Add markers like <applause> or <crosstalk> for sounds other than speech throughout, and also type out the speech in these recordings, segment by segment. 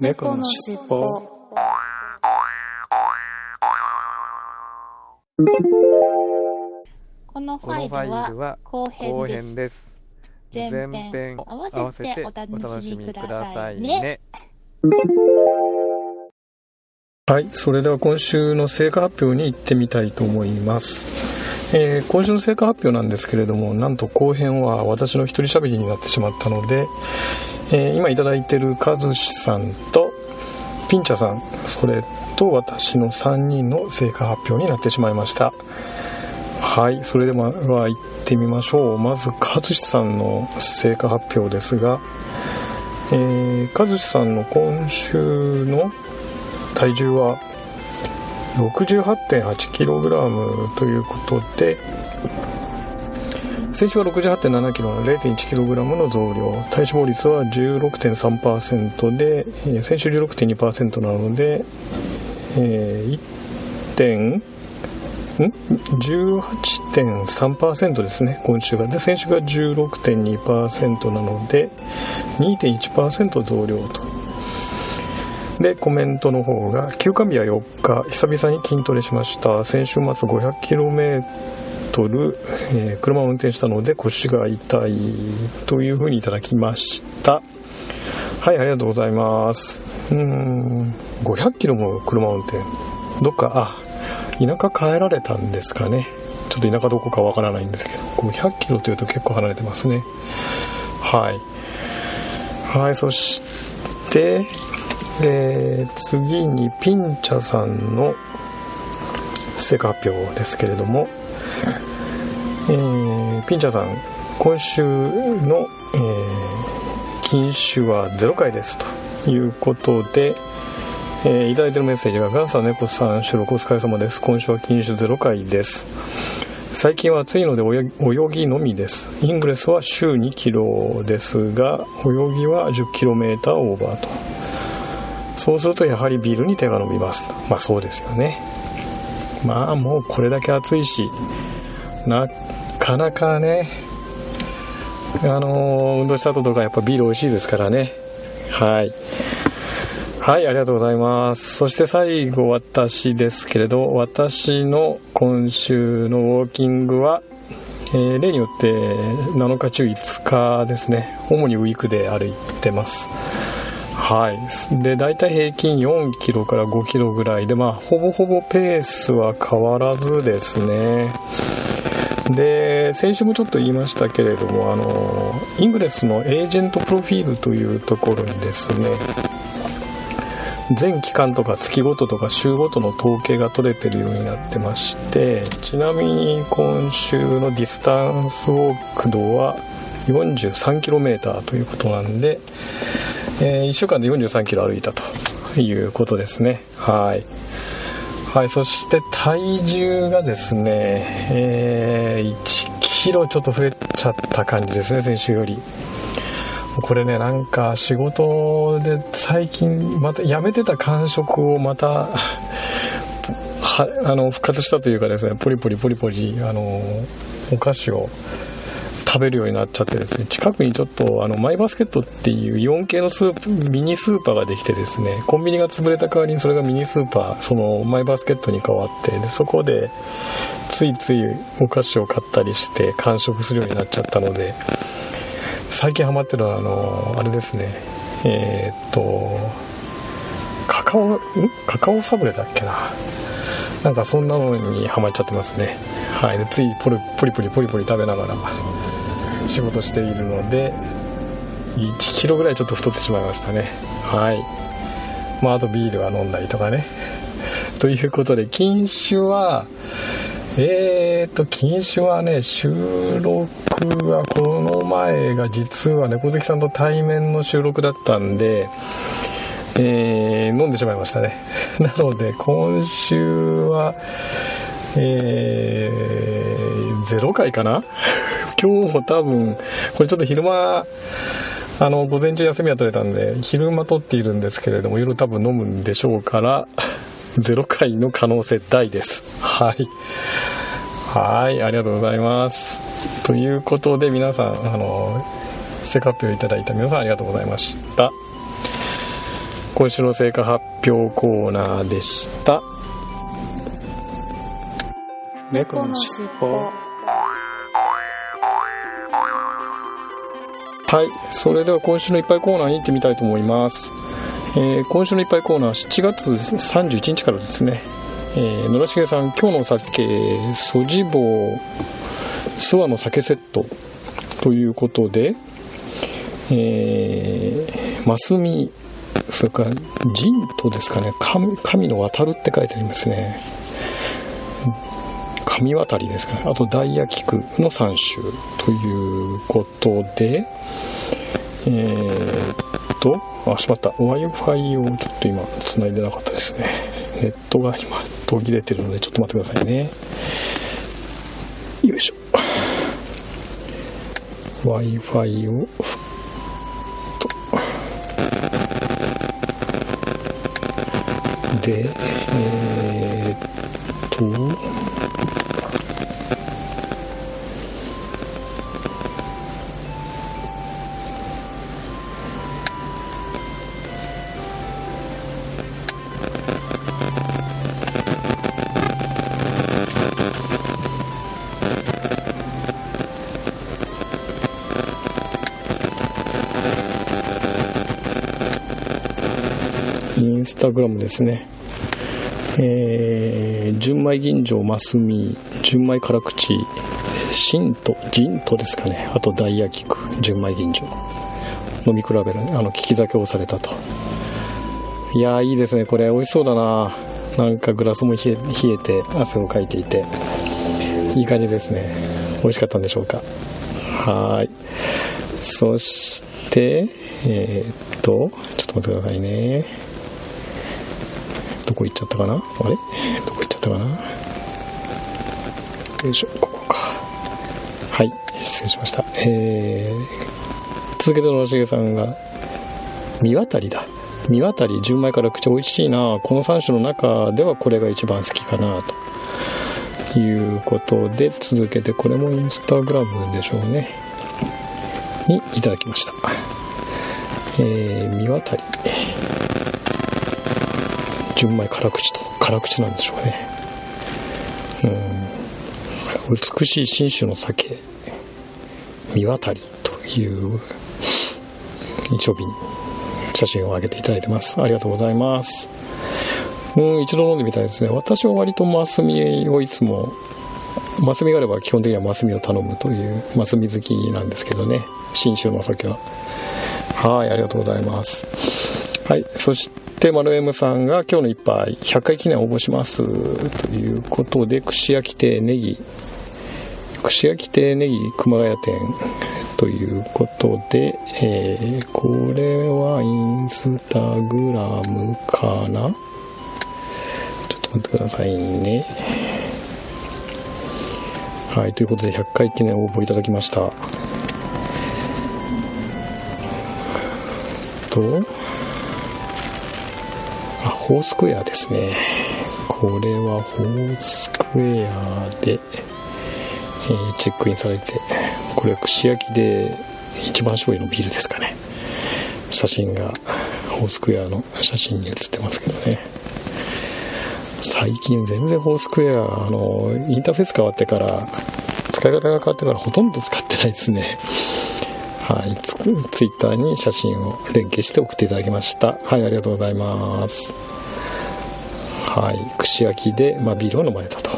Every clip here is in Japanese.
猫のしっぽこのファァイルは後後編です。前編合わせてお楽しみくださいね。はいそれでは今週の成果発表に行ってみたいと思います、えー今週の成果発表なんですけれどもなんと後編は私の一人喋りになってしまったので、えー今いただいてる和志さんとピンチャさんそれと私の3人の成果発表になってしまいました。はいそれでは行ってみましょう。まず和志さんの成果発表ですがえー、和志さんの今週の体重は 68.8kg ということで先週は 68.7kg の 0.1kg の増量。体脂肪率は16.3%でえー先週16.2%なので、えー、1点ん？18.3%ですね今週が。で先週が16.2%なので2.1%増量と。でコメントの方が休館日は4日。久々に筋トレしました。先週末 500km、取るえー車を運転したので腰が痛いというふうにいただきました。はいありがとうございます。うん500キロも車運転。どっかあ田舎帰られたんですかね。ちょっと田舎どこかわからないんですけど。500キロというと結構離れてますね。はい。はいそして、えー次にピンチャさんの成果発表ですけれども、えーピンチャーさん今週の、えー禁酒は0回ですということで、えーいただいてるメッセージが「ガンさん猫さん収録お疲れ様です。今週は禁酒0回です」最近は暑いので泳ぎ泳ぎのみです。イングレスは週2キロですが泳ぎは 10km オーバーと。そうするとやはりビールに手が伸びます。まあそうですよね。まあもうこれだけ暑いしなかなかねあのー運動した後とかやっぱビール美味しいですからねはいはい、ありがとうございます。そして最後私ですけれど、私の今週のウォーキングは、えー例によって7日中5日ですね。主にウィークで歩いてます。はい。で、大体平均4キロから5キロぐらいで、まあ、ほぼほぼペースは変わらずですね。で、先週もちょっと言いましたけれども、あの、イングレスのエージェントプロフィールというところにですね、全期間とか月ごととか週ごとの統計が取れてるようになってましてちなみに今週のディスタンスウォーク度は 43km ということなんで、え1週間で 43km 歩いたということですね。はい。はいそして体重がですね、えー、1キロちょっと増えちゃった感じですね先週より。これねなんか仕事で最近またやめてた感触をまたはあの復活したというかですねポリポリポリポリあのお菓子を食べるようになっちゃってですね近くにちょっとあのマイバスケットっていうイオン系のスープミニスーパーができてですねコンビニが潰れた代わりにそれがミニスーパーそのマイバスケットに変わってでそこでついついお菓子を買ったりして完食するようになっちゃったので最近ハマってるのはあのあれですねえーっとカカオん？カカオサブレだっけな？なんかそんなのにハマっちゃってますね。はい。でついポリポリポリポリポリ食べながら仕事しているので1キロぐらいちょっと太ってしまいましたね。はい。まああとビールは飲んだりとかね。<laughs> ということで禁酒はえーと禁酒はね収録はこの前が実は猫好きさんと対面の収録だったんでえー飲んでしまいましたね。<laughs> なので今週はえー、0回かな？今日も多分これちょっと昼間あの午前中休みが取れたんで昼間撮っているんですけれども夜多分飲むんでしょうから <laughs> 0回の可能性大です。はい。はいありがとうございます。ということで皆さんあのセカップをいただいた皆さんありがとうございました。今週の成果発表コーナーでした。猫のしっぽ。はい。それでは今週のいっぱいコーナーに行ってみたいと思います、えー、今週のいっぱいコーナー7月31日からですね、えー、野良重さん今日のお酒ソジボ諏訪の酒セットということでえー、マスミそれから神とですかね。神神の渡るって書いてありますね。神渡りですかね。あとダイヤ菊の3種ということでえー、っとあしまった。Wi-Fi をちょっと今繋いでなかったですね。ネットが今途切れてるのでちょっと待ってくださいね。よいしょ。Wi-Fi をでえー、っとタグラムですね。えー、純米吟醸マスミ、純米辛口、ンと、ンとですかね。あとダイヤ菊、純米吟醸。飲み比べる、あの、利き酒をされたと。いや、いいですね。これ、美味しそうだななんかグラスも冷え冷えて、汗をかいていて。いい感じですね。美味しかったんでしょうか。はい。そして、えー、っと、ちょっと待ってくださいね。どこ行っちゃったかな？あれ？どこ行っちゃったかな？よいしょ、ここか。はい、失礼しました。えー、続けてのしげさんが、見渡りだ。見渡り、純米から口美味しいな。この3種の中ではこれが一番好きかな、ということで、続けて、これもインスタグラムでしょうね。にいただきました。えー、見渡り。純米辛口と辛口なんでしょうね。うん。美しい新種の酒見渡りという一瓶写真を上げていただいてます。ありがとうございます。うん一度飲んでみたいですね。私は割とマスミをいつもマスミがあれば基本的にはマスミを頼むというマスミ好きなんですけどね。新種の酒は。はいありがとうございます。はい。そしてで、丸 M さんが今日の一杯100回記念応募します。ということで、串焼き亭ネギ、串焼き亭ネギ熊谷店。ということで、えー、これはインスタグラムかな？ちょっと待ってくださいね。はい、ということで100回記念応募いただきました。と、あ、ホースクエアですね。これはホースクエアで、えー、チェックインされて、これは串焼きで一番醤油のビールですかね。写真が、ホースクエアの写真に写ってますけどね。最近全然ホースクエア、あの、インターフェース変わってから、使い方が変わってからほとんど使ってないですね。はい、ツイッターに写真を連携して送っていただきました。はい、ありがとうございます。はい、串焼きで、まあ、ビールを飲まれたと。は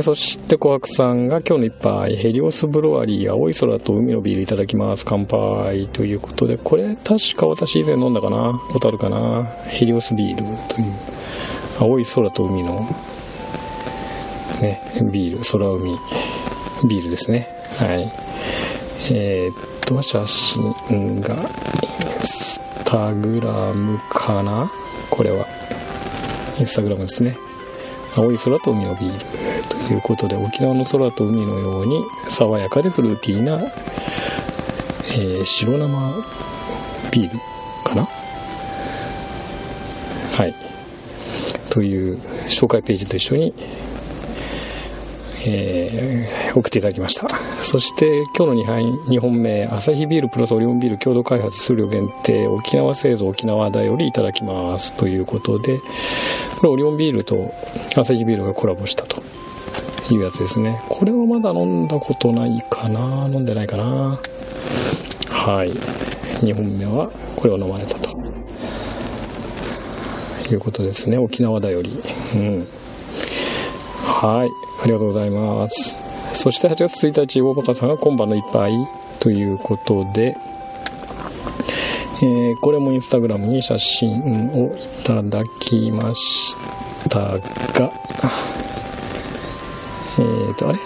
い、そして、琥珀さんが今日の一杯、ヘリオスブロワリー、青い空と海のビールいただきます。乾杯。ということで、これ、確か私以前飲んだかな？ことあるかな？ヘリオスビールという、青い空と海の、ね、ビール、空海、ビールですね。はい。えー、っと、写真が、インスタグラムかな？これは。インスタグラムですね。青い空と海のビールということで、沖縄の空と海のように爽やかでフルーティーな、えー、白生ビールかな？はい。という紹介ページと一緒に、えー、送っていただきました。そして、今日の2杯、2本目、アサヒビールプラスオリオンビール共同開発数量限定、沖縄製造沖縄だよりいただきます。ということで、これオリオンビールとアサヒビールがコラボしたというやつですね。これはまだ飲んだことないかな飲んでないかなはい。2本目はこれを飲まれたと。いうことですね。沖縄だより。うん。はい。ありがとうございます。そして8月1日、大バカさんが今晩の一杯ということで、えー、これもインスタグラムに写真をいただきましたが、えーと、あれ？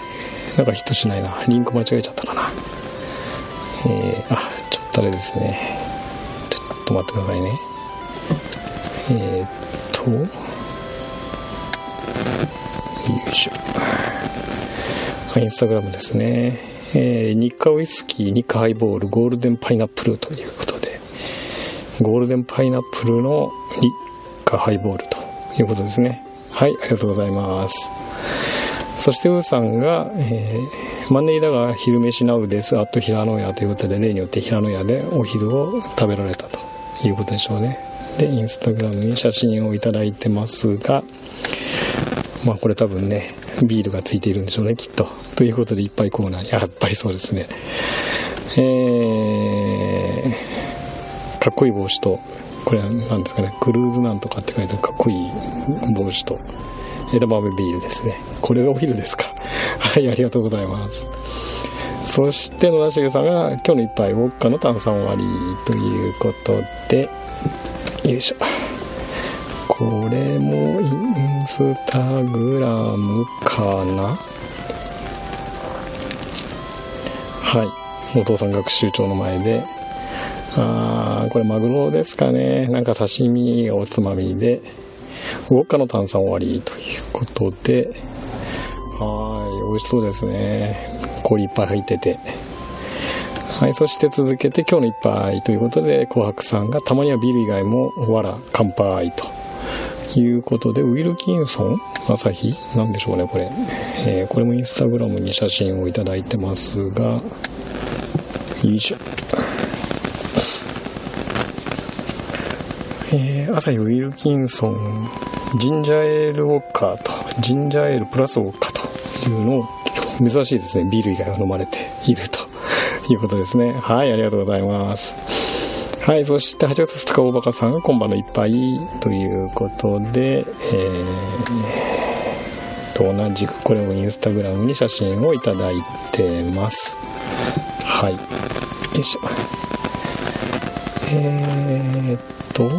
なんかヒットしないな。リンク間違えちゃったかな。えー、あ、ちょっとあれですね。ちょっと待ってくださいね。えー、っと、よいしょ。インスタグラムですね。えー、日課ウイスキー、日課ハイボール、ゴールデンパイナップルということで、ゴールデンパイナップルの日課ハイボールということですね。はい、ありがとうございます。そして、ウーさんが、えー、マンネリだが昼飯なうです。あと平野屋ということで、例によって平野屋でお昼を食べられたということでしょうね。で、インスタグラムに写真をいただいてますが、まあこれ多分ね、ビールがついているんでしょうね、きっと。ということで、いっぱいコーナーに、やっぱりそうですね。えー、かっこいい帽子と、これは何ですかね、クルーズなんとかって書いてあるかっこいい帽子と、枝豆ビールですね。これがお昼ですか。<laughs> はい、ありがとうございます。そして、野田茂さんが、今日の一杯、ウォッカの炭酸割りということで、よいしょ。これもインスタグラムかな？はい。お父さん学習長の前で。あー、これマグロですかね。なんか刺身がおつまみで、ウォッカの炭酸終わりということで、はい、美味しそうですね。氷いっぱい入ってて。はい、そして続けて今日の一杯ということで、紅白さんがたまにはビール以外もわら乾杯ということで、ウィルキンソン？朝日？なんでしょうね、これ。えー、これもインスタグラムに写真をいただいてますが、よいしょ。えー、朝日ウィルキンソン、ジンジャーエールウォッカーと、ジンジャーエールプラスウォッカーというのを、珍しいですね、ビール以外は飲まれていると。いうことですね。はい、ありがとうございます。はい、そして8月2日、大バカさんが今晩の一杯ということで、えー、と同じくこれもインスタグラムに写真をいただいてます。はい。よいしょ。えー、っと、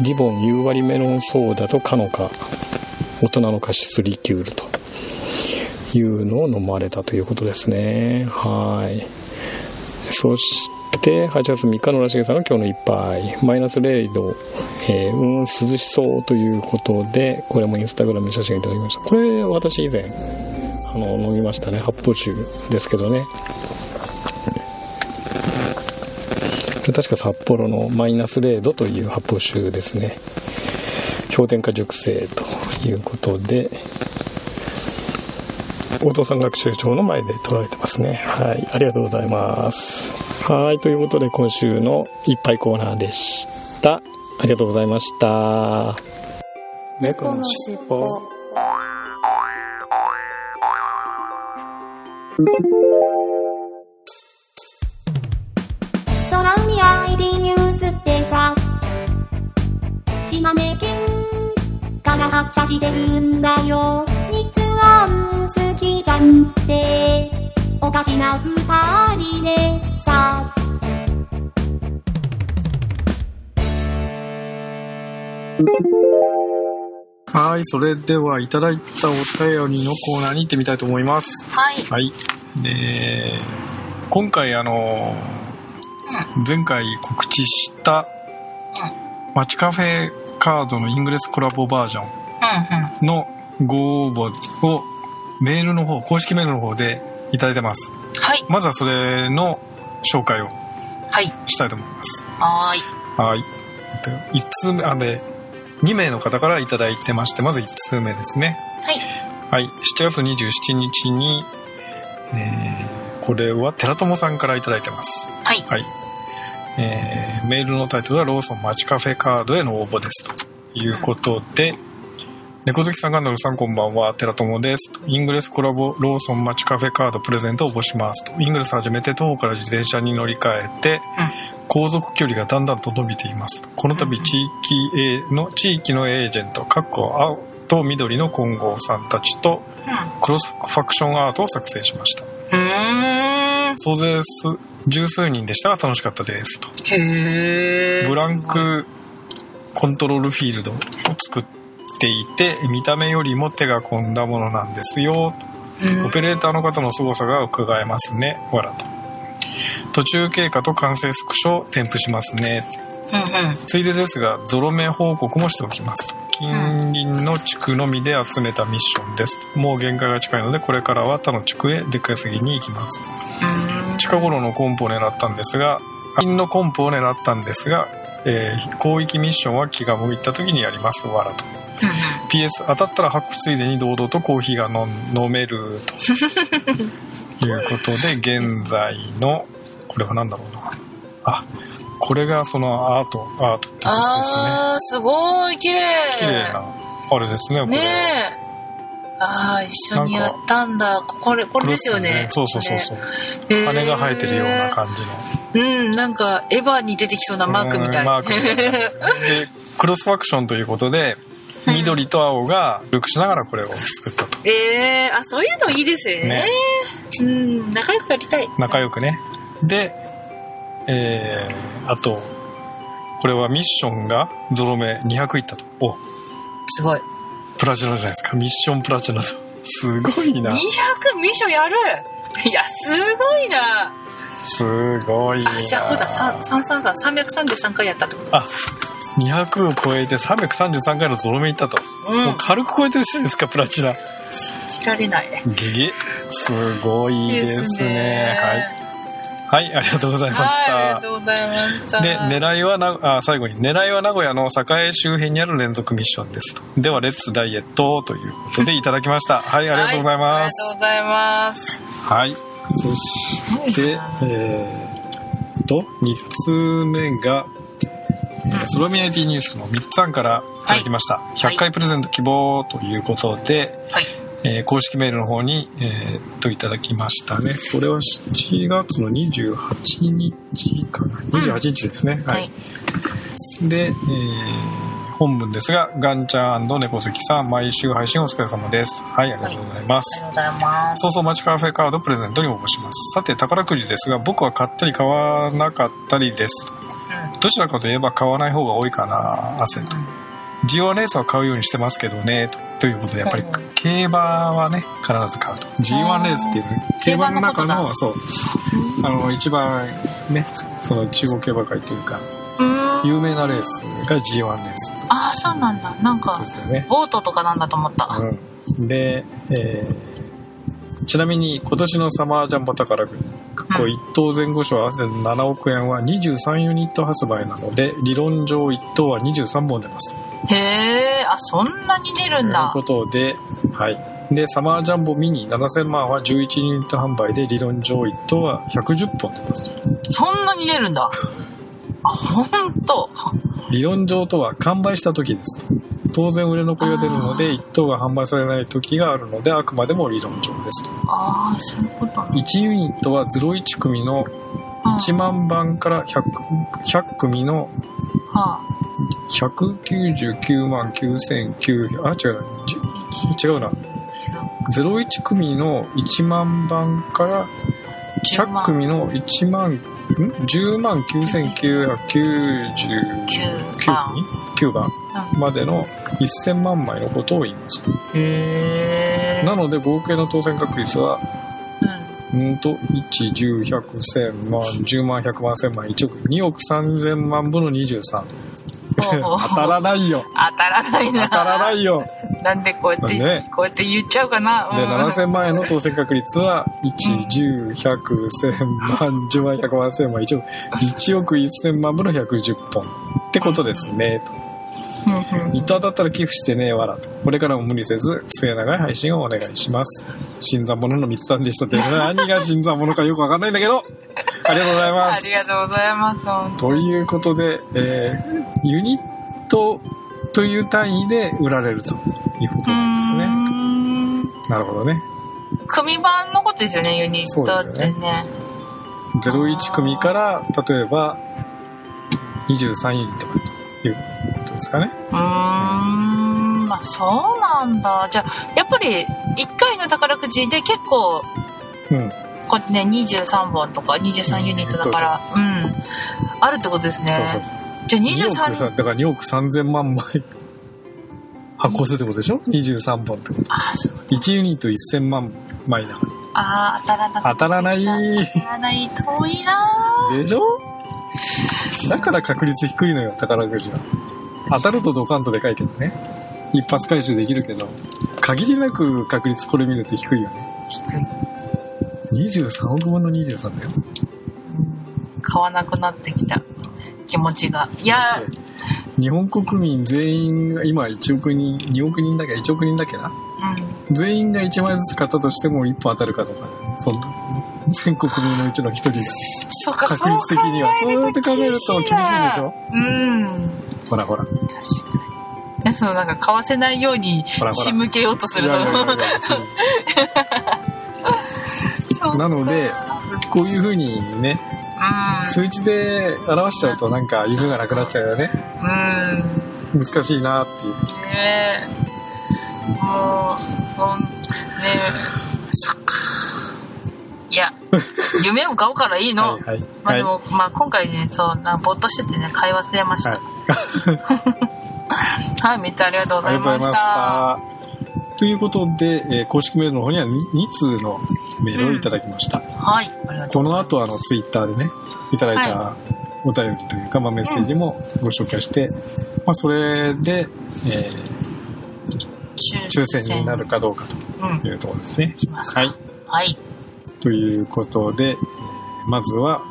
リボン夕張メロンソーダとカノカ、大人のカシスリキュールと。いうのを飲まれたということですね。はい。そして、で8月3日のらしげさんが今日の一杯、マイナス0度、えー、うん、涼しそうということで、これもインスタグラムに写真いただきました。これ、私以前、あの、飲みましたね。発泡酒ですけどね。確か札幌のマイナス0度という発泡酒ですね。氷点下熟成ということで、お父さん学習長の前で撮られてますね。はい。ありがとうございます。はい。ということで、今週のいっぱいコーナーでした。ありがとうございました。猫のしっぽ。空海 ID ニュースってさ島根県から発車してるんだよ日安きじゃんっておかしな二人でさはい、それではいただいたお便りのコーナーに行ってみたいと思います。はい。はい。で、今回あの、うん、前回告知した、うん、マチカフェカードのイングレスコラボバージョンのご応募をメールの方、公式メールの方でいただいてます。はい。まずはそれの紹介をはい。したいと思います。はい。はい。1通目、あ、で、2名の方からいただいてまして、まず1通目ですね。はい。はい、7月27日に、えーこれは寺友さんからいただいてます。はい。はい。えーメールのタイトルはローソン街カフェカードへの応募です。ということで、猫好きさん、ガンダルさんこんばんは、寺友です。とイングレスコラボローソン街カフェカードプレゼントを応募します。とイングレス始めて徒歩から自転車に乗り換えて、航続距離がだんだんと伸びています。この度地域 A の、地域のエージェント、かっこ青と緑の混合さんたちとクロスファクションアートを作成しました。うん。総勢数十数人でしたが楽しかったです。と。ブランクコントロールフィールドを作っていて、見た目よりも手が込んだものなんですよ。うん、オペレーターの方の凄さが伺えますね。わらと。途中経過と完成スクショを添付しますね。うんうん。ついでですが、ゾロ目報告もしておきます。近隣の地区のみで集めたミッションです。もう限界が近いので、これからは他の地区へ出稼ぎに行きます。うん近頃のコンポを狙ったんですが、金のコンポを狙ったんですが、えー広域ミッションは気が向いた時にやります。わらと。うん PS 当たったらハックついでに堂々とコーヒーが飲 <laughs> めるということで <laughs> 現在のこれは何だろうなあこれがそのアートアートってことですねあー、すごい、綺麗。綺麗なあれですねこれねえ。ああ、一緒にやったんだ。これ、これですよね。そうそうそうそうへー羽が生えてるような感じのうん、なんか、エヴァに出てきそうなマークみたい。うんマークみたいなで <laughs> クロスファクションということで緑と青がルクしながらこれを作ったと。ええあ、そういうのいいですよね。ね。うん、仲良くやりたい。仲良くね。でえー、あとこれはミッションがゾロ目200いったと。おすごい。プラチナじゃないですか。ミッションプラチナと。すごいな。200ミッションやる。いや、すごいな。すごいな。あ、じゃあ、ほら、さ三三三333回やったってこと。あ200を超えて333回のゾロ目いったと、うんもう軽く超えてるじゃないですかプラチナ信じられない。ゲゲすごいですねはいはいありがとうございました、はい、ありがとうございました。で、狙いはな、あ、最後に、狙いは名古屋の栄周辺にある連続ミッションですと。では、レッツダイエットということでいただきました。<laughs> はい、ありがとうございます。はいありがとうございます。はい。そして、えー、と、2つ目が、えースロミナリティニュースの3つ案からいただきました。100回プレゼント希望ということで、はい。えー公式メールの方に、えーっと、いただきましたね。これは7月の28日かな。28日ですね。ははいい。で、えー本文ですが、ガンちゃん猫好きさん、毎週配信お疲れ様です。はい、ありがとうございます。ありがとうございます。そうそう、マチカフェカードプレゼントに応募します。さて、宝くじですが、僕は買ったり買わなかったりです。どちらかといえば買わない方が多いかな、汗と。G1 レースは買うようにしてますけどね、とということで、やっぱりうん競馬はね、必ず買うと。G1 レースっていう、競馬の中のの、そう、あの、一番ね、その中国競馬会というか、うん。有名なレースが G1 レースああ、そうなんだ。なんか。ボートとかなんだと思った。うん、で、えーちなみに今年のサマージャンボ宝くじ、こう1等前後賞合わせて7億円は23ユニット発売なので、理論上1等は23本出ますと。へえ、あ、そんなに出るんというだ。ことで、はい。で、サマージャンボミニ7000万は11ユニット販売で、理論上1等は110本出ますと。そんなに出るんだ。あ、ほんと。理論上とは完売した時です。当然売れ残りが出るので、1等が販売されない時があるので、あくまでも理論上ですと。ああ、そういうことね。1ユニットは01組の1万番から 100, 100組のは199万9900あ違う違うな01組の1万番から100組の1万ん？10万9999 9番。組9番までの1000万。枚のことを言いますへえ。なので合計の当選確率はうん。うんと、1、10、100、1000万、10万、100万、1000万、1億、2億3000万。分の23。<laughs> 当たらないよ。当たらないな。当たらないよ。なんでこうやって、ねこうやって言っちゃうかな。で、うん7000万円の当選確率は、1、10、100、1000万、10万、100万、1000万、1億、1億1000万分の110本。ってことですね。と一等当たったら寄付してね、わらと。これからも無理せず、末長い配信をお願いします。新参者の三つさんでしたって、何が新参者かよくわかんないんだけど、ありがとうございます。ありがとうございます。ということで、えー、ユニットという単位で売られるということなんですね。ね。なるほどね。組版のことですよね、ユニットってね。01組から、例えば、23ユニットということですかね。うーん、まあそうなんだ。じゃあ、やっぱり1回の宝くじで結構、うん。こうね、23本とか23ユニットだから、うん、あるってことですね。そうそうそう。じゃあ2億23、さ、だから2億3000万枚発行するってことでしょ ?23 本ってこと。あ、そう。1ユニット1000万枚だかあー当たらなら。当たらない。当たらない、遠いなでしょ？だから確率低いのよ、宝くじは。当たるとドカンとでかいけどね。一発回収できるけど、限りなく確率これ見ると低いよね。低い。23億分の23だよ。買わなくなってきた気持ちが。いや、日本国民全員が今1億人、2億人だっけ ?1 億人だっけなうん。全員が1枚ずつ買ったとしても1本当たるかとか、そんな、全国民のうちの1人がそうか、確率的には。そうやって考えると厳しいでしょ？うん。ほらほら。確かに。えそのなんか買わせないようにほらほら仕向けようとするいやいやいやいそのなので、こういう風にね、うん。数値で表しちゃうとなんか夢がなくなっちゃうよね。うん。難しいなっていう。ねえ。もう、そん、ねえ。そっか。いや、夢を買おうからいいの。はいはい。まあでも、まあ今回ね、そう、なぼーっとしててね、買い忘れました。は <laughs> はいい、めっちゃありがとうごあざいましりがとうございましたた。。ということで、えー公式メールの方には 2, 通のメールをいただきました。はい、ありがとこうございます。の後あのツイッターでね、いただいたお便りというか、まあ、メッセージもご紹介して、まあ、それで、えー抽選になるかどうかうんと。いうところですね。しますかはい。はい。ということで、まずは、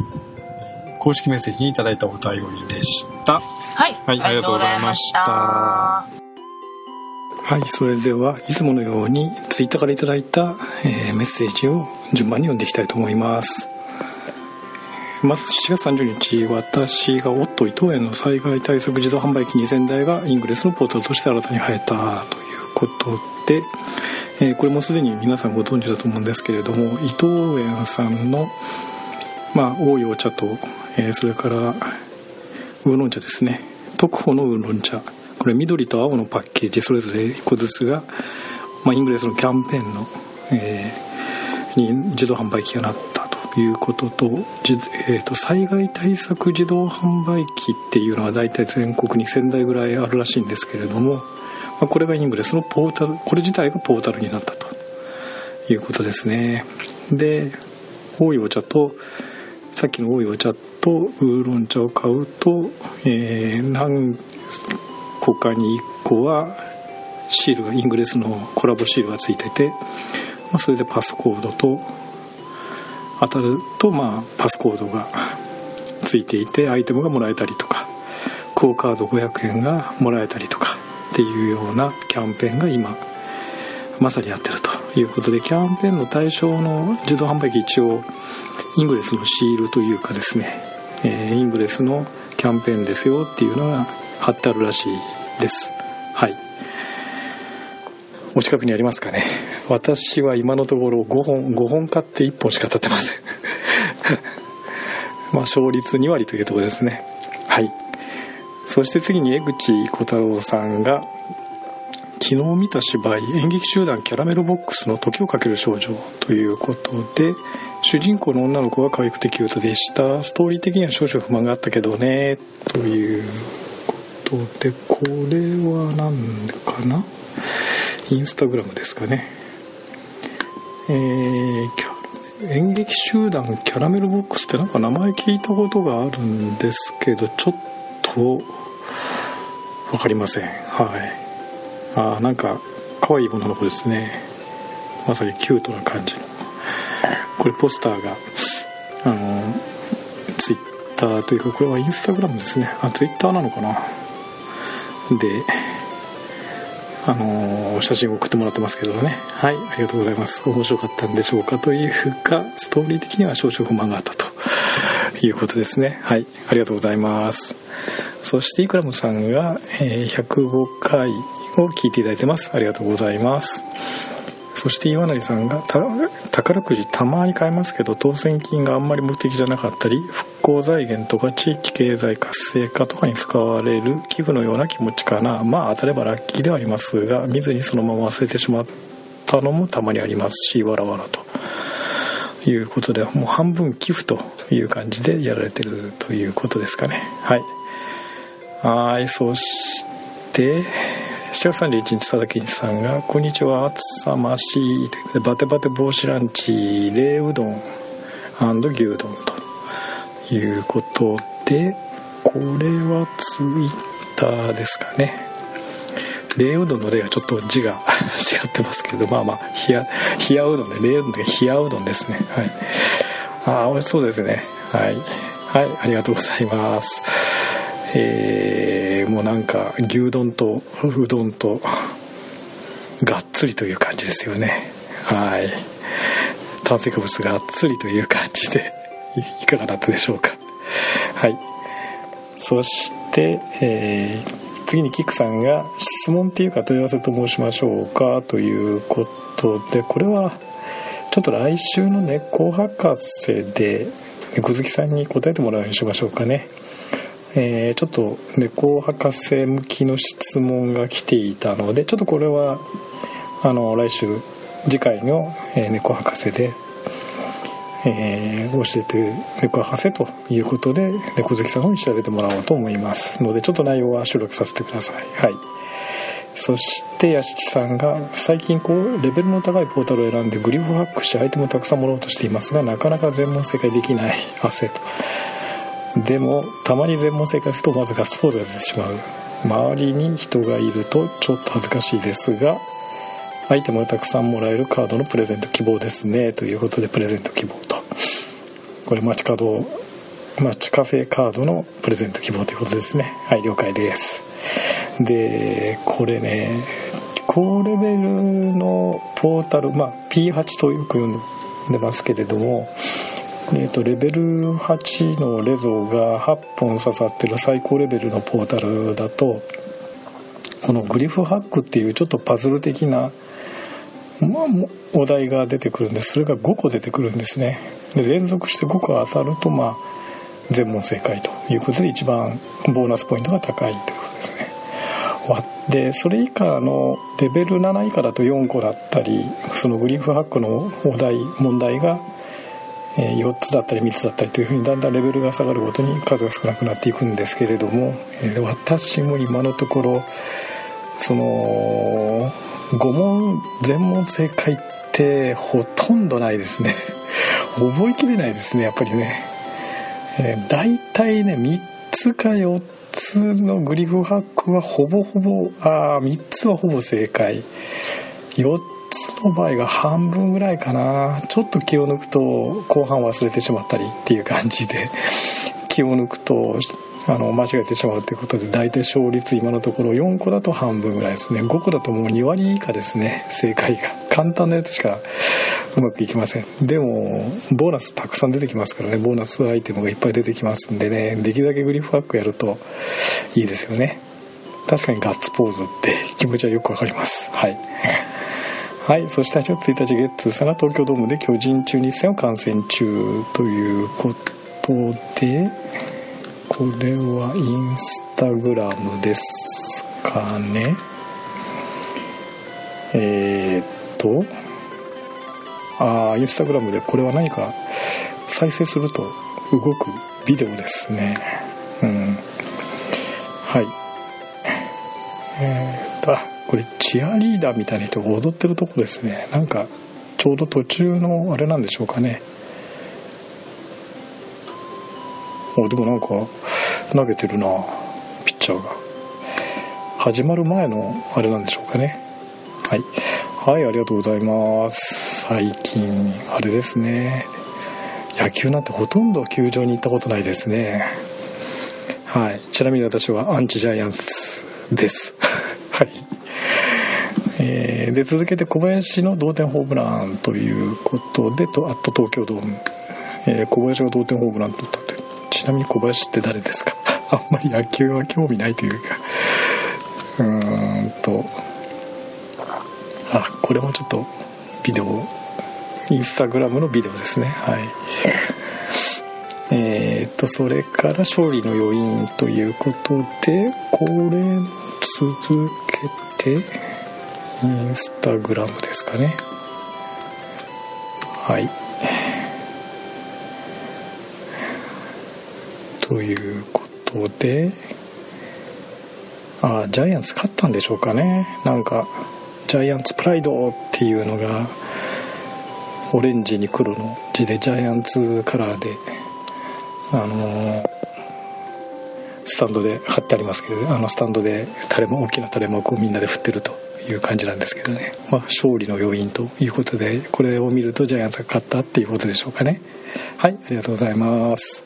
公式メッセージにいただいたお便りでした。はい。はいありがとうございましたはい、それではいつものようにツイッターからいただいた、えーメッセージを順番に読んでいきたいと思います。まず7月30日、私がオット伊藤園の災害対策自動販売機2000台がイングレスのポータルとして新たに入ったということで、えーこれもすでに皆さんご存知だと思うんですけれども、伊藤園さんの、まあ、多いお茶と、えーそれからウーロン茶ですね特保のウーロン茶これ緑と青のパッケージそれぞれ1個ずつが、まあ、イングレスのキャンペーンの、えーに自動販売機がなったということと,えーと災害対策自動販売機っていうのは大体全国に1000台ぐらいあるらしいんですけれども、まあ、これがイングレスのポータルこれ自体がポータルになったということですね。で多いお茶とさっきの多いお茶とウーロン茶を買うと、えー何かに1個はシールがイングレスのコラボシールがついてて、まあ、それでパスコードと当たるとまあパスコードがついていてアイテムがもらえたりとかクオ・カード500円がもらえたりとかっていうようなキャンペーンが今まさにやってるということでキャンペーンの対象の自動販売機一応イングレスのシールというかですね、えイングレスのキャンペーンですよっていうのが貼ってあるらしいです。はい。お近くにありますかね。私は今のところ5本5本買って1本しか当たってません。<laughs> まあ勝率2割というところですね。はい。そして次に江口小太郎さんが昨日見た芝居演劇集団キャラメルボックスの「時をかける少女」ということで主人公の女の子が可愛くてキュートでした。ストーリー的には少々不満があったけどねというとでこれは何かな？インスタグラムですかね。えー演劇集団キャラメルボックスってなんか名前聞いたことがあるんですけどちょっと分かりません。はい。あーなんか可愛い女の子ですね。まさにキュートな感じの。これポスターがあのツイッターというかこれはインスタグラムですね。あツイッターなのかな？であのー写真を送ってもらってますけどね。はいありがとうございます。面白かったんでしょうかというかストーリー的には少々不満があったと。いうことですね。はいありがとうございます。そしてイクラムさんが、えー105回を聞いていただいてます。ありがとうございます。そして岩成さんが宝くじたまに買えますけど当選金があんまり目的じゃなかったり復興財源とか地域経済活性化とかに使われる寄付のような気持ちかな。まあ当たればラッキーではありますが見ずにそのまま忘れてしまったのもたまにありますしわらわらということでもう半分寄付という感じでやられてるということですかね。はい。はいそして7月31日佐々木さんが「こんにちは暑さましい」ということでバテバテ帽子ランチ冷うどん牛丼と。いうことでこれはツイッターですかね。冷うどんの例はちょっと字が <laughs> 違ってますけどまあまあ冷やうどんで冷うどんで冷やうどんですね。はい。ああ美味しそうですね。はい。はいありがとうございます。えーもうなんか牛丼とうどんとがっつりという感じですよね。はい。炭水化物がっつりという感じで。<laughs> いかがだったでしょうか。はい。そして、えー次にキックさんが質問っていうか問い合わせと申しましょうかということでこれはちょっと来週の猫博士で猫好きさんに答えてもらうようにしましょうかね。えーちょっと猫博士向きの質問が来ていたのでちょっとこれはあの来週次回の、え猫博士で、えー教えて猫博士ということで猫好きさんの方に調べてもらおうと思います。のでちょっと内容は収録させてください。はい。そして屋敷さんが最近こうレベルの高いポータルを選んでグリフハックしてアイテムをたくさんもらおうとしていますがなかなか全問正解できない。汗と。でもたまに全問正解するとまずガッツポーズが出てしまう。周りに人がいるとちょっと恥ずかしいですがアイテムをたくさんもらえるカードのプレゼント希望ですね。ということでプレゼント希望と。これ街角街カフェカードのプレゼント希望ということですね。はい了解です。でこれね高レベルのポータル、まあ、P8 とよく呼んでますけれどもえー、とレベル8のレゾが8本刺さってる最高レベルのポータルだとこのグリフハックっていうちょっとパズル的な、まあ、お題が出てくるんですそれが5個出てくるんですね。で連続して5個当たるとまあ全問正解ということで一番ボーナスポイントが高いということですね。でそれ以下のレベル7以下だと4個だったりそのグリーフハックのお題問題が4つだったり3つだったりというふうにだんだんレベルが下がるごとに数が少なくなっていくんですけれども、私も今のところその5問全問正解ってほとんどないですね。<laughs> 覚えきれないですねやっぱりね、えー、大体ね3つか4つのグリフハックはほぼほぼあ3つはほぼ正解。4つの場合が半分ぐらいかな。ちょっと気を抜くと後半忘れてしまったりっていう感じで。<laughs> 気を抜くとあの間違えてしまうということで大体勝率今のところ4個だと半分ぐらいですね。5個だともう2割以下ですね。正解が。簡単なやつしかうまくいきません。でもボーナスたくさん出てきますからね。ボーナスアイテムがいっぱい出てきますんでね。できるだけグリフハックやるといいですよね。確かにガッツポーズって <laughs> 気持ちはよくわかります。はい。<laughs> はい、そして8月1日ゲッツーさんが東京ドームで巨人中日戦を観戦中ということでこれはインスタグラムですかね。えー、っとああインスタグラムでこれは何か再生すると動くビデオですね。うん。はい。えー、っとあこれチアリーダーみたいな人が踊ってるとこですね。なんかちょうど途中のあれなんでしょうかね。おでもなんか投げてるなピッチャーが。始まる前のあれなんでしょうかね。はい。はいありがとうございます。最近あれですね。野球なんてほとんど球場に行ったことないですね。はい。ちなみに私はアンチジャイアンツです。<laughs> はい。えー、で続けて小林の同点ホームランということでとあと東京ドーム、えー、小林が同点ホームラン取ったちなみに小林って誰ですか？<laughs> あんまり野球は興味ないというか。うーんと。あこれもちょっとビデオインスタグラムのビデオですね。はい。えー、とそれから勝利の余韻ということでこれ続けてインスタグラムですかね。はい。ということであジャイアンツ勝ったんでしょうかね。なんかジャイアンツプライドっていうのがオレンジに黒の字でジャイアンツカラーであのスタンドで貼ってありますけどあのスタンドで垂れも大きな垂れ幕をみんなで振ってるという感じなんですけどね、まあ、勝利の要因ということでこれを見るとジャイアンツが勝ったっていうことでしょうかね。はいありがとうございます。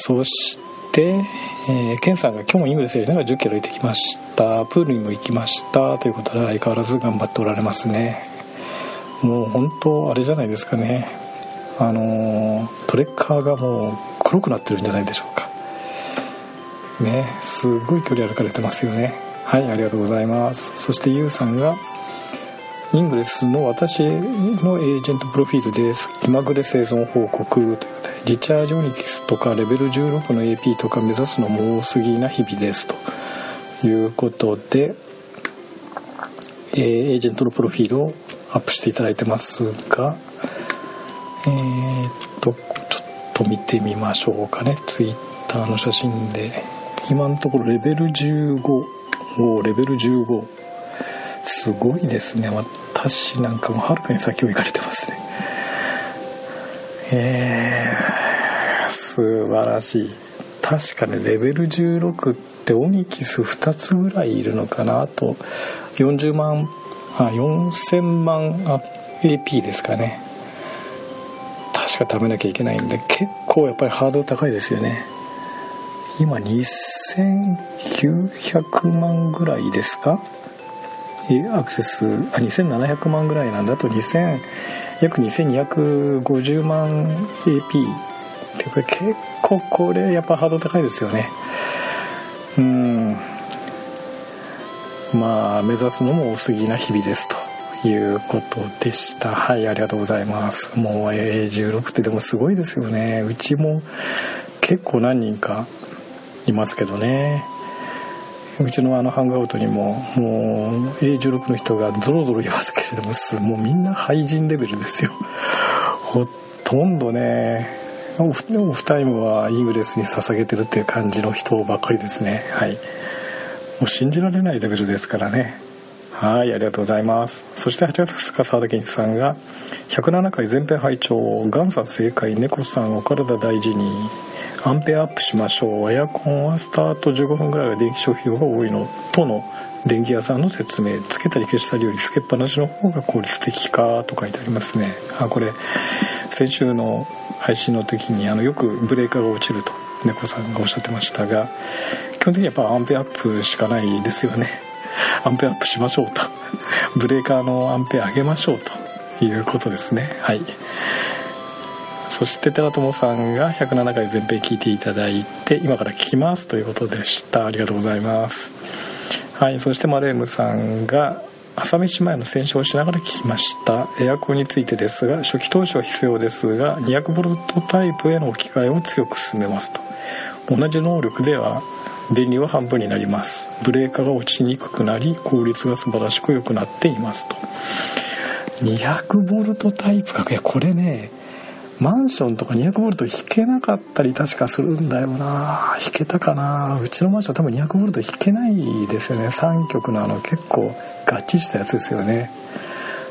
そしてえー、ケンさんが今日もイングレスやりながら1 0キロ行ってきました。プールにも行きました。ということで相変わらず頑張っておられますね。もう本当あれじゃないですかね。あの、トレッカーがもう黒くなってるんじゃないでしょうか。ねすごい距離歩かれてますよね。はいありがとうございます。そしてユウさんがイングレスの私のエージェントプロフィールです。気まぐれ生存報告というリチャージョニキスとかレベル16の AP とか目指すのも多すぎな日々ですということで、えー、エージェントのプロフィールをアップしていただいてますがえー、っとちょっと見てみましょうかね。Twitter の写真で。今のところレベル15おレベル15すごいですね。私なんかもはるかに先を行かれてますね。え、素晴らしい。確かねレベル16ってオニキス2つぐらいいるのかなあと40万あ4000万 AP ですかね。確か食べなきゃいけないんで結構やっぱりハードル高いですよね。今2900万ぐらいですか？アクセスあ2700万ぐらいなんだ。と2000約2250万 AP ってこれ結構これやっぱハード高いですよね。うん。まあ目指すのも多すぎな日々ですということでした。はいありがとうございます。もう A16 ってでもすごいですよね。うちも結構何人かいますけどね。<laughs> うちのあのハングアウトにももう A16 の人がぞろぞろいますけれどももうみんな廃人レベルですよ。<laughs> ほとんどねオフタイムはイングレスに捧げてるっていう感じの人ばっかりですね。はい。もう信じられないレベルですからね。はいありがとうございます。そして8月2日沢田健一さんが107回全編拝聴ガンさん正解猫さんお体大事に。アンペアアップしましょう。エアコンはスタート15分ぐらいが電気消費量が多いのとの電気屋さんの説明つけたり消したりよりつけっぱなしの方が効率的かと書いてありますね。あこれ先週の配信の時にあのよくブレーカーが落ちると猫さんがおっしゃってましたが基本的にやっぱアンペアアップしかないですよね。アンペアアップしましょうと。ブレーカーのアンペア上げましょうということですね。はい。そして寺友さんが107回全編聞いていただいて今から聞きますということでした。ありがとうございます。はいそしてマレームさんが朝飯前の洗車をしながら聞きました。エアコンについてですが初期投資は必要ですが 200V タイプへの置き換えを強く進めますと。同じ能力では電流は半分になります。ブレーカーが落ちにくくなり効率が素晴らしく良くなっていますと。200V タイプか。いやこれねマンションとか 200V 引けなかったり確かするんだよな。引けたかな。うちのマンション多分 200V 引けないですよね。3極のあの結構ガッチリしたやつですよね。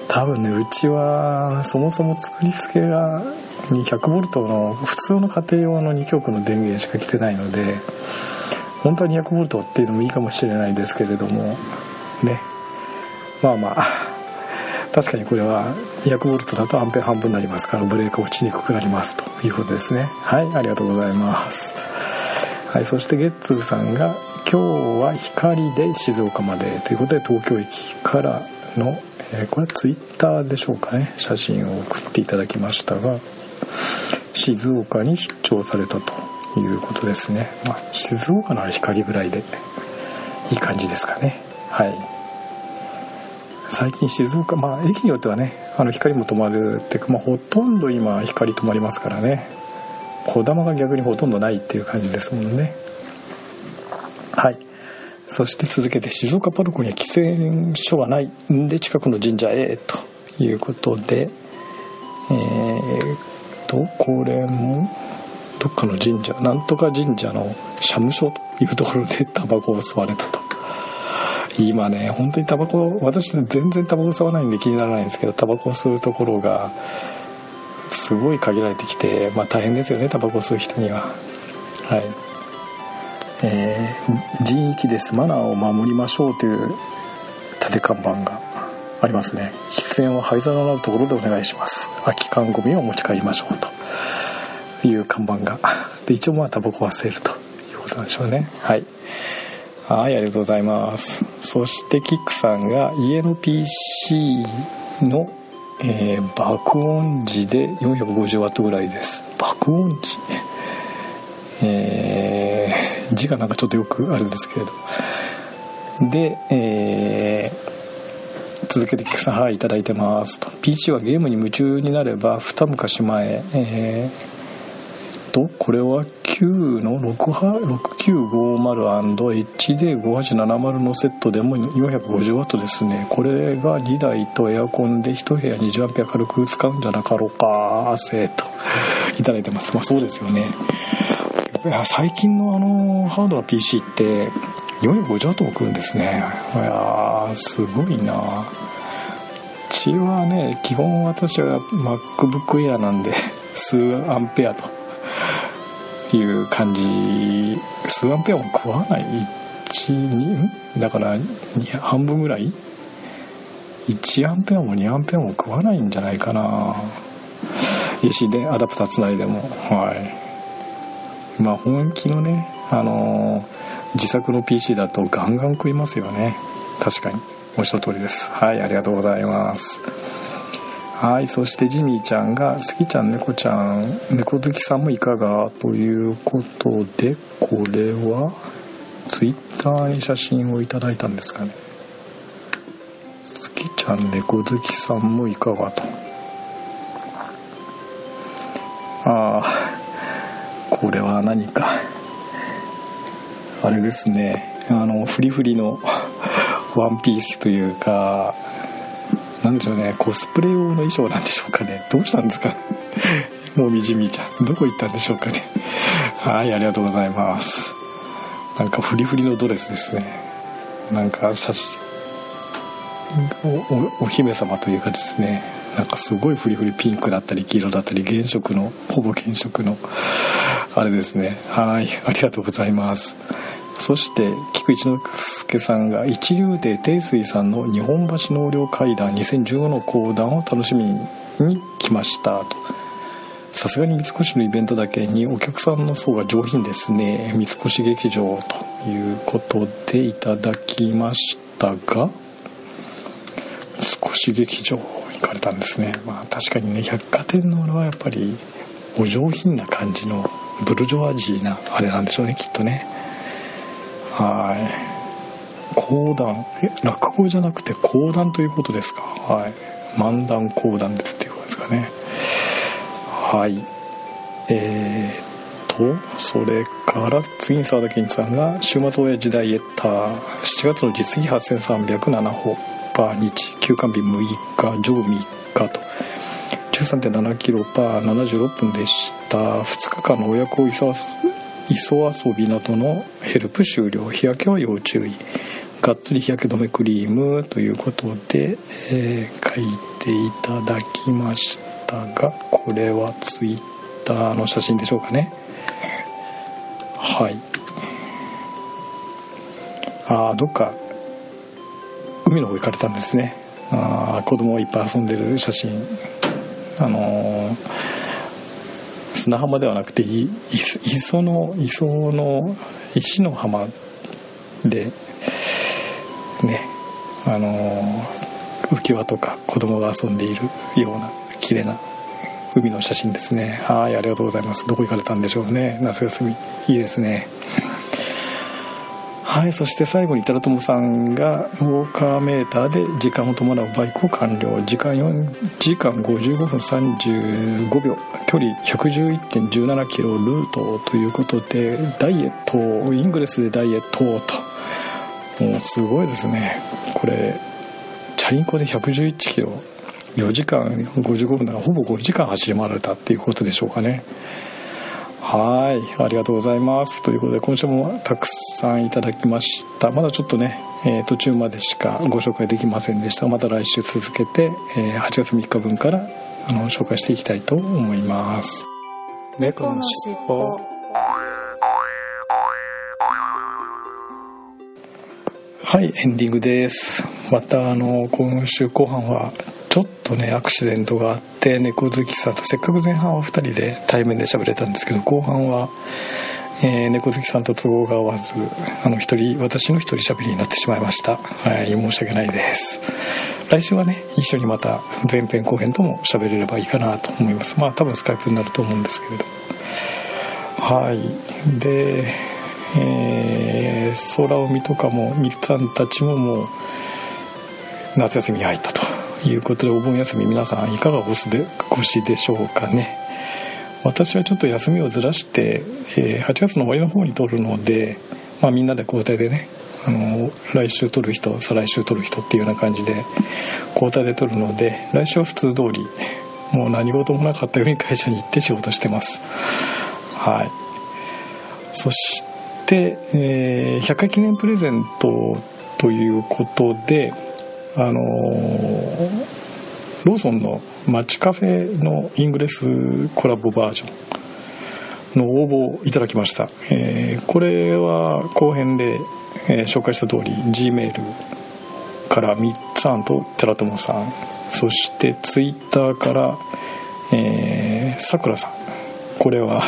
多分ねうちはそもそも作り付けが 200V の普通の家庭用の2極の電源しか来てないので本当は 200V っていうのもいいかもしれないですけれども。ね。まあまあ。確かにこれは 200V だとアンペア半分になりますからブレーカー落ちにくくなりますということですね。はいありがとうございます。はいそしてゲッツーさんが今日は光で静岡までということで東京駅からの、えー、これはツイッターでしょうかね写真を送っていただきましたが静岡に出張されたということですね、まあ、静岡のあれ光ぐらいでいい感じですかね。はい。最近静岡まあ駅によってはねあの光も止まるっていうか、まあ、ほとんど今光止まりますからね。こだまが逆にほとんどないっていう感じですもんね。はい。そして続けて静岡パルコには喫煙所がないんで近くの神社へということでえー、っとこれもどっかの神社なんとか神社の社務所というところでタバコを吸われたと。今ね本当にタバコ私全然タバコ吸わないんで気にならないんですけどタバコを吸うところがすごい限られてきてまあ大変ですよねタバコ吸う人には。はい。えー、人域です。マナーを守りましょうという縦看板がありますね。喫煙は灰皿のあるところでお願いします。空き缶ゴミを持ち帰りましょうと。いう看板が。で一応まあタバコは吸えるということなんでしょうね。はい。はいありがとうございます。そしてキックさんが家の PC の、えー、爆音時で 450W ぐらいです。爆音時？えー、字がなんかちょっとよくあるんですけれど。で、えー、続けてキックさんはいいただいてます。と PC はゲームに夢中になれば二昔前えーとこれは9の 6950&HD5870 のセットでも 450W ですね。これが2台とエアコンで1部屋 20A 軽く使うんじゃなかろうか汗と。いただいてます。まあそうですよね。いや最近のあのハードな PC って 450W も食うんですね。いやすごいな。うちはね基本私は MacBook Air なんで数アンペアと。いう感じ。数アンペアも食わない。12だから半分ぐらい。1アンペアも2アンペアも食わないんじゃないかな。石でアダプターつないでも。はい。まあ本気のねあのー、自作の PC だとガンガン食いますよね。確かに。おっしゃる通りです。はいありがとうございます。はいそしてジミーちゃんが「好きちゃん猫ちゃん猫好きさんもいかが?」ということでこれはツイッターに写真をいただいたんですかね。好きちゃん猫好きさんもいかがと。ああこれは何か。あれですね。あのフリフリの <laughs> ワンピースというかなんでしょうねコスプレ用の衣装なんでしょうかね。どうしたんですか？もみじみちゃん。どこ行ったんでしょうかね。はいありがとうございます。なんかフリフリのドレスですね。なんか写真おお姫様というかですね。なんかすごいフリフリピンクだったり黄色だったり原色のほぼ原色のあれですね。はいありがとうございます。そして菊一之助さんが一流で定水さんの日本橋納涼会談2015の講談を楽しみに来ました。とさすがに三越のイベントだけにお客さんの層が上品ですね。三越劇場ということでいただきましたが三越劇場行かれたんですね。まあ確かにね百貨店の俺はやっぱりお上品な感じのブルジョワジーなあれなんでしょうねきっとね。はい。講談？え落語じゃなくて講談ということですか？はい。漫談講談ですっていうことですかね。はい。えー、とそれから次に澤田健一さんが「週末親時代エッター」7月の実績8307歩。パー日。休館日6日上3日と。13.7キロ。パー76分でした。2日間の親子を急磯遊びなどのヘルプ終了日焼けは要注意。がっつり日焼け止めクリームということで、えー、書いていただきましたがこれはツイッターの写真でしょうかね。はい。ああどっか海の方行かれたんですね。あ子供がいっぱい遊んでる写真。あのー砂浜ではなくて磯の磯の石の浜でねあの浮き輪とか子供が遊んでいるような綺麗な海の写真ですね。はいありがとうございます。どこ行かれたんでしょうね。夏休み。いいですね。はいそして最後にタラトモさんがウォーカーメーターで時間を伴うバイクを完了。時間4時間55分35秒。距離111.17キロルートということでダイエットイングレスでダイエットと。もうすごいですね。これチャリンコで111キロ。4時間55分だからほぼ5時間走り回られたっていうことでしょうかね。はいありがとうございます。ということで今週もたくさんいただきました。まだちょっとね、えー、途中までしかご紹介できませんでした。また来週続けて、えー、8月3日分からあの紹介していきたいと思います。猫のしっぽ。はいエンディングです。またあの今週後半はちょっとねアクシデントがあって猫好きさんとせっかく前半は2人で対面で喋れたんですけど後半は、えー、猫好きさんと都合が合わずあの一人私の一人喋りになってしまいました。はい申し訳ないです。来週はね一緒にまた前編後編とも喋れればいいかなと思います。まあ多分スカイプになると思うんですけれど。はい。でえー、空海とかもみっつんたちももう夏休みに入ったと。いうことでお盆休み皆さんいかがお過ごしでしょうかね。私はちょっと休みをずらして、えー、8月の終わりの方に取るので、まあ、みんなで交代でねあの来週取る人再来週取る人っていうような感じで交代で取るので来週は普通通りもう何事もなかったように会社に行って仕事してます。はい。そして、えー、100回記念プレゼントということであのローソンの街カフェのイングレスコラボバージョンの応募いただきました、えー、これは後編で、えー、紹介した通り G メールからミッツァンと寺友さんそしてツイッターからさくらさん。これは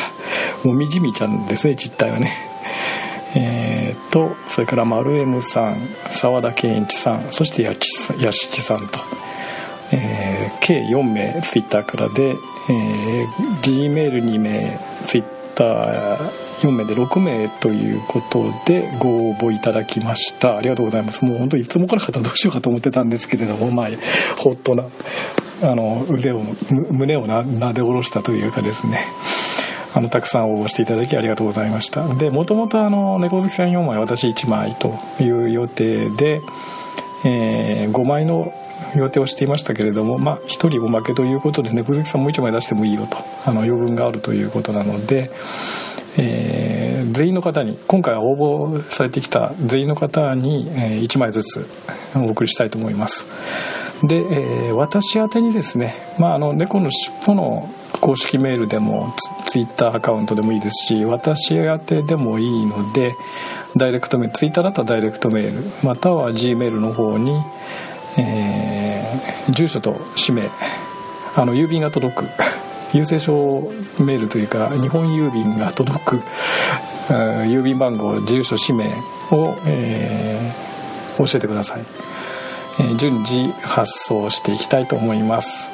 もみじみちゃんですね実態はね、とそれから丸 M さん澤田健一さんそしてやしさんと、えー、計4名ツイッターからで、えー、G メール2名ツイッター4名で6名ということでご応募いただきました。ありがとうございます。もう本当いつもから方どうしようかと思ってたんですけれどもまあほっとなあの腕を胸をななで下ろしたというかですね。あのたくさん応募していただきありがとうございました。でもともと猫好きさん4枚私1枚という予定で、えー、5枚の予定をしていましたけれども、まあ、1人おまけということで猫好きさんもう1枚出してもいいよとあの余分があるということなので、えー、全員の方に今回は応募されてきた全員の方に、え、1枚ずつお送りしたいと思います。で、えー、私宛にですね、まあ、あの猫の尻尾の公式メールでもツイッターアカウントでもいいですし私宛てでもいいのでダイレクトメールツイッターだったらダイレクトメールまたは G メールの方に、えー、住所と氏名あの郵便が届く。郵政省メールというか日本郵便が届く郵便番号住所氏名を、えー、教えてください、えー、順次発送していきたいと思います、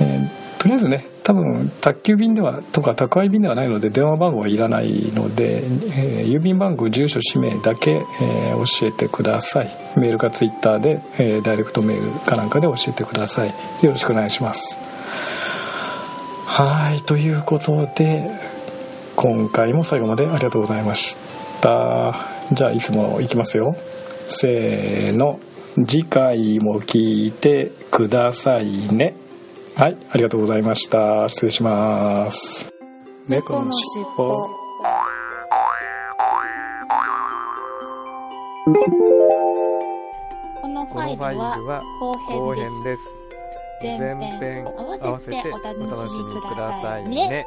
えー、とりあえずね多分宅急便ではとか宅配便ではないので電話番号はいらないので、えー、郵便番号住所氏名だけ、えー、教えてください。メールかツイッターで、えー、ダイレクトメールかなんかで教えてください。よろしくお願いします。はいということで今回も最後までありがとうございました。じゃあいつも行きますよ。せーの。次回も聞いてくださいね。はいありがとうございました。失礼します。猫のしっぽ。このファイルは後編です。前編合わせてお楽しみくださいね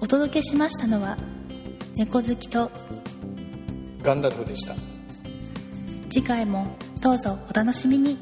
お届けしましたのは猫好きとガンダルフでした。次回もどうぞお楽しみに